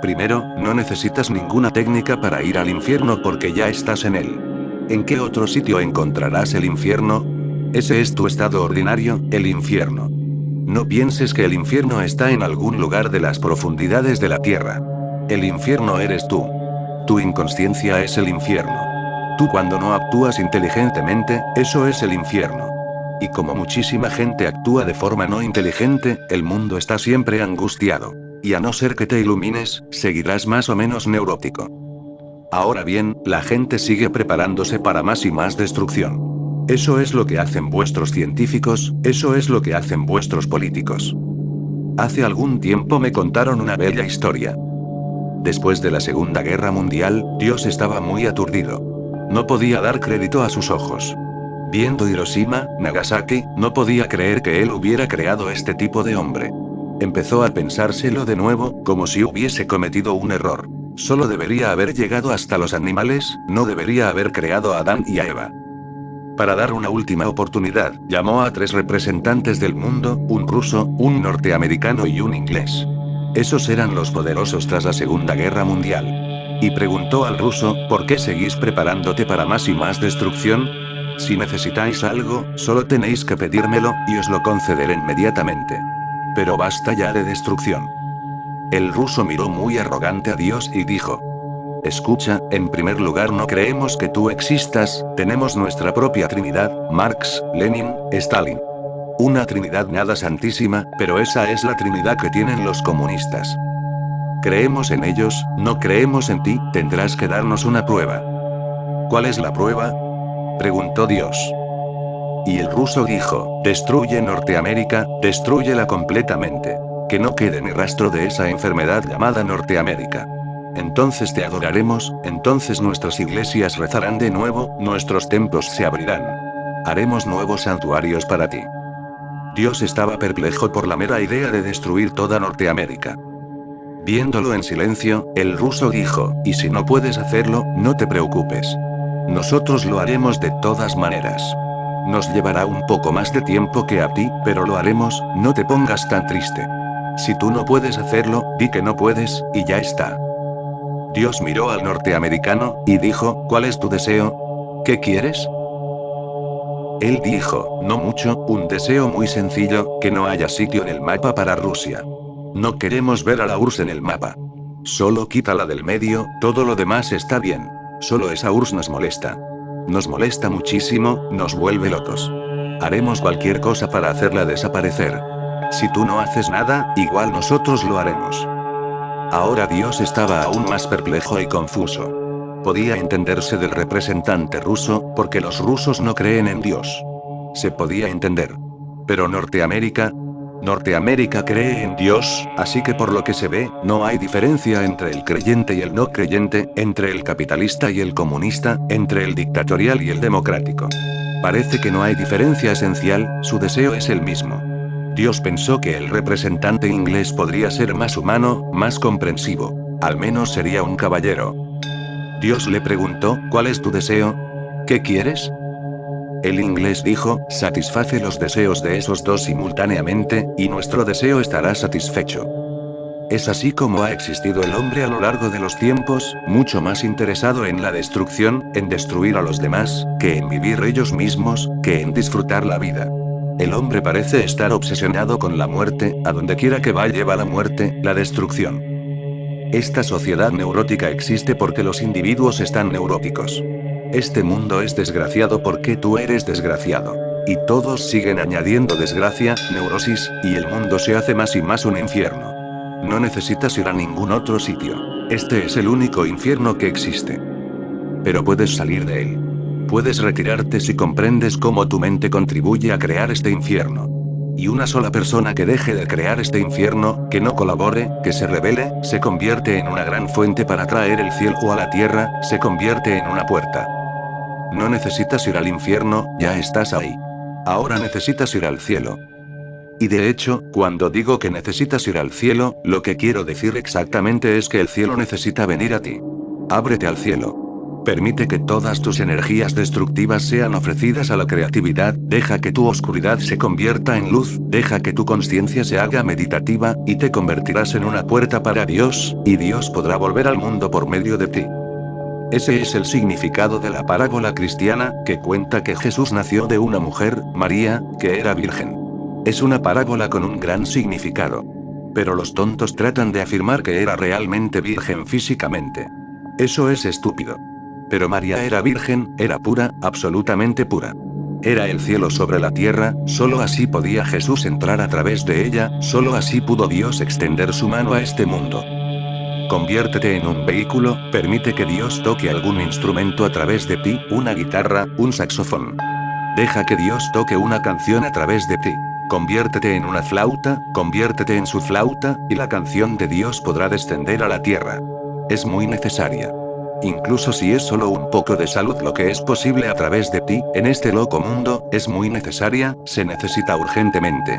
Primero, no necesitas ninguna técnica para ir al infierno porque ya estás en él. ¿En qué otro sitio encontrarás el infierno? Ese es tu estado ordinario, el infierno. No pienses que el infierno está en algún lugar de las profundidades de la tierra. El infierno eres tú. Tu inconsciencia es el infierno. Tú cuando no actúas inteligentemente, eso es el infierno. Y como muchísima gente actúa de forma no inteligente, el mundo está siempre angustiado. Y a no ser que te ilumines, seguirás más o menos neurótico. Ahora bien, la gente sigue preparándose para más y más destrucción. Eso es lo que hacen vuestros científicos, eso es lo que hacen vuestros políticos. Hace algún tiempo me contaron una bella historia. Después de la Segunda Guerra Mundial, Dios estaba muy aturdido. No podía dar crédito a sus ojos. Viendo Hiroshima, Nagasaki, no podía creer que él hubiera creado este tipo de hombre. Empezó a pensárselo de nuevo, como si hubiese cometido un error. Solo debería haber llegado hasta los animales, no debería haber creado a Adán y a Eva. Para dar una última oportunidad, llamó a tres representantes del mundo, un ruso, un norteamericano y un inglés. Esos eran los poderosos tras la Segunda Guerra Mundial. Y preguntó al ruso, ¿por qué seguís preparándote para más y más destrucción? Si necesitáis algo, solo tenéis que pedírmelo, y os lo concederé inmediatamente. Pero basta ya de destrucción. El ruso miró muy arrogante a Dios y dijo, Escucha, en primer lugar no creemos que tú existas, tenemos nuestra propia Trinidad, Marx, Lenin, Stalin. Una Trinidad nada santísima, pero esa es la Trinidad que tienen los comunistas. Creemos en ellos, no creemos en ti, tendrás que darnos una prueba. ¿Cuál es la prueba? preguntó Dios. Y el ruso dijo, destruye Norteamérica, destruyela completamente. Que no quede ni rastro de esa enfermedad llamada Norteamérica. Entonces te adoraremos, entonces nuestras iglesias rezarán de nuevo, nuestros templos se abrirán. Haremos nuevos santuarios para ti. Dios estaba perplejo por la mera idea de destruir toda Norteamérica. Viéndolo en silencio, el ruso dijo, y si no puedes hacerlo, no te preocupes. Nosotros lo haremos de todas maneras. Nos llevará un poco más de tiempo que a ti, pero lo haremos, no te pongas tan triste. Si tú no puedes hacerlo, di que no puedes, y ya está. Dios miró al norteamericano, y dijo, ¿cuál es tu deseo? ¿Qué quieres? Él dijo, no mucho, un deseo muy sencillo, que no haya sitio en el mapa para Rusia. No queremos ver a la URSS en el mapa. Solo quítala del medio, todo lo demás está bien. Solo esa URSS nos molesta. Nos molesta muchísimo, nos vuelve locos. Haremos cualquier cosa para hacerla desaparecer. Si tú no haces nada, igual nosotros lo haremos. Ahora Dios estaba aún más perplejo y confuso. Podía entenderse del representante ruso, porque los rusos no creen en Dios. Se podía entender. Pero Norteamérica, Norteamérica cree en Dios, así que por lo que se ve, no hay diferencia entre el creyente y el no creyente, entre el capitalista y el comunista, entre el dictatorial y el democrático. Parece que no hay diferencia esencial, su deseo es el mismo. Dios pensó que el representante inglés podría ser más humano, más comprensivo. Al menos sería un caballero. Dios le preguntó, ¿cuál es tu deseo? ¿Qué quieres? El inglés dijo, satisface los deseos de esos dos simultáneamente, y nuestro deseo estará satisfecho. Es así como ha existido el hombre a lo largo de los tiempos, mucho más interesado en la destrucción, en destruir a los demás, que en vivir ellos mismos, que en disfrutar la vida. El hombre parece estar obsesionado con la muerte, a donde quiera que va lleva la muerte, la destrucción. Esta sociedad neurótica existe porque los individuos están neuróticos. Este mundo es desgraciado porque tú eres desgraciado. Y todos siguen añadiendo desgracia, neurosis, y el mundo se hace más y más un infierno. No necesitas ir a ningún otro sitio. Este es el único infierno que existe. Pero puedes salir de él. Puedes retirarte si comprendes cómo tu mente contribuye a crear este infierno. Y una sola persona que deje de crear este infierno, que no colabore, que se revele, se convierte en una gran fuente para traer el cielo a la tierra, se convierte en una puerta. No necesitas ir al infierno, ya estás ahí. Ahora necesitas ir al cielo. Y de hecho, cuando digo que necesitas ir al cielo, lo que quiero decir exactamente es que el cielo necesita venir a ti. Ábrete al cielo. Permite que todas tus energías destructivas sean ofrecidas a la creatividad, deja que tu oscuridad se convierta en luz, deja que tu conciencia se haga meditativa, y te convertirás en una puerta para Dios, y Dios podrá volver al mundo por medio de ti. Ese es el significado de la parábola cristiana, que cuenta que Jesús nació de una mujer, María, que era virgen. Es una parábola con un gran significado. Pero los tontos tratan de afirmar que era realmente virgen físicamente. Eso es estúpido. Pero María era virgen, era pura, absolutamente pura. Era el cielo sobre la tierra, solo así podía Jesús entrar a través de ella, solo así pudo Dios extender su mano a este mundo. Conviértete en un vehículo, permite que Dios toque algún instrumento a través de ti, una guitarra, un saxofón. Deja que Dios toque una canción a través de ti. Conviértete en una flauta, conviértete en su flauta, y la canción de Dios podrá descender a la tierra. Es muy necesaria. Incluso si es solo un poco de salud lo que es posible a través de ti, en este loco mundo, es muy necesaria, se necesita urgentemente.